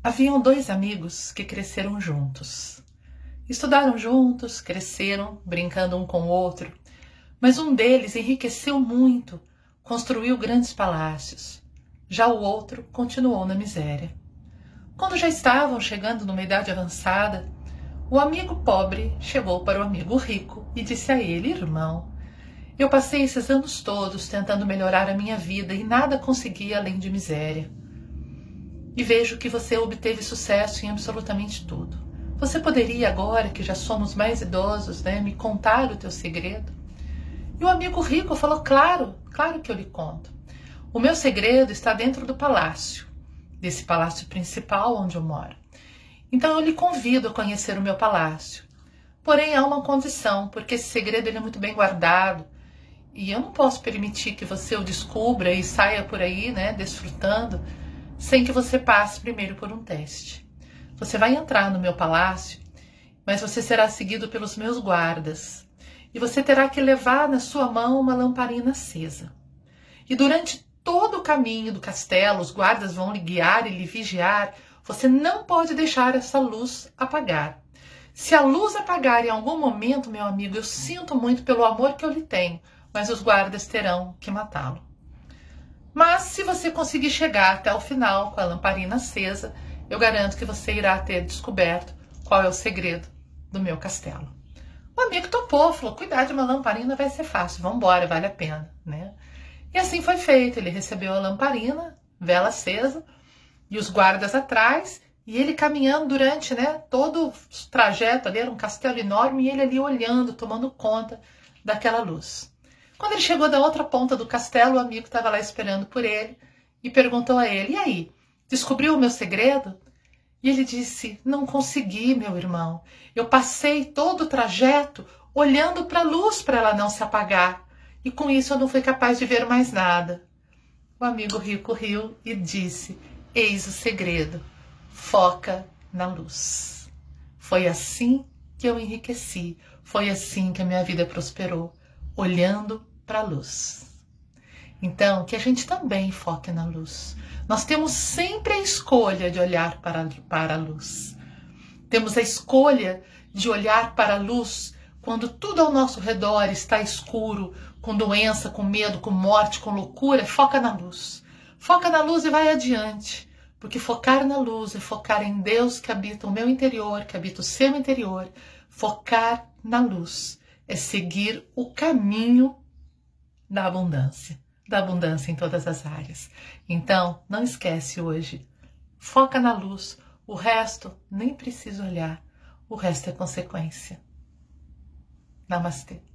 Haviam dois amigos que cresceram juntos. Estudaram juntos, cresceram, brincando um com o outro, mas um deles enriqueceu muito, construiu grandes palácios. Já o outro continuou na miséria. Quando já estavam chegando numa idade avançada, o amigo pobre chegou para o amigo rico e disse a ele: Irmão, eu passei esses anos todos tentando melhorar a minha vida e nada consegui além de miséria e vejo que você obteve sucesso em absolutamente tudo. Você poderia agora, que já somos mais idosos, né, me contar o teu segredo? E o amigo rico falou: Claro, claro que eu lhe conto. O meu segredo está dentro do palácio, desse palácio principal onde eu moro. Então eu lhe convido a conhecer o meu palácio. Porém, há uma condição, porque esse segredo é muito bem guardado e eu não posso permitir que você o descubra e saia por aí, né, desfrutando sem que você passe primeiro por um teste. Você vai entrar no meu palácio, mas você será seguido pelos meus guardas, e você terá que levar na sua mão uma lamparina acesa. E durante todo o caminho do castelo, os guardas vão lhe guiar e lhe vigiar. Você não pode deixar essa luz apagar. Se a luz apagar em algum momento, meu amigo, eu sinto muito pelo amor que eu lhe tenho, mas os guardas terão que matá-lo. Mas se você conseguir chegar até o final com a lamparina acesa, eu garanto que você irá ter descoberto qual é o segredo do meu castelo. O amigo topou, falou: cuidar de uma lamparina vai ser fácil, vamos embora, vale a pena, né? E assim foi feito. Ele recebeu a lamparina, vela acesa, e os guardas atrás, e ele caminhando durante né, todo o trajeto ali, era um castelo enorme, e ele ali olhando, tomando conta daquela luz. Quando ele chegou da outra ponta do castelo, o amigo estava lá esperando por ele e perguntou a ele: E aí, descobriu o meu segredo? E ele disse: Não consegui, meu irmão. Eu passei todo o trajeto olhando para a luz para ela não se apagar, e com isso eu não fui capaz de ver mais nada. O amigo rico riu e disse: Eis o segredo. Foca na luz. Foi assim que eu enriqueci, foi assim que a minha vida prosperou, olhando para a luz. Então, que a gente também foque na luz. Nós temos sempre a escolha de olhar para, para a luz. Temos a escolha de olhar para a luz quando tudo ao nosso redor está escuro, com doença, com medo, com morte, com loucura. Foca na luz. Foca na luz e vai adiante. Porque focar na luz e focar em Deus que habita o meu interior, que habita o seu interior, focar na luz é seguir o caminho da abundância, da abundância em todas as áreas. Então, não esquece hoje. Foca na luz, o resto nem precisa olhar, o resto é consequência. Namastê.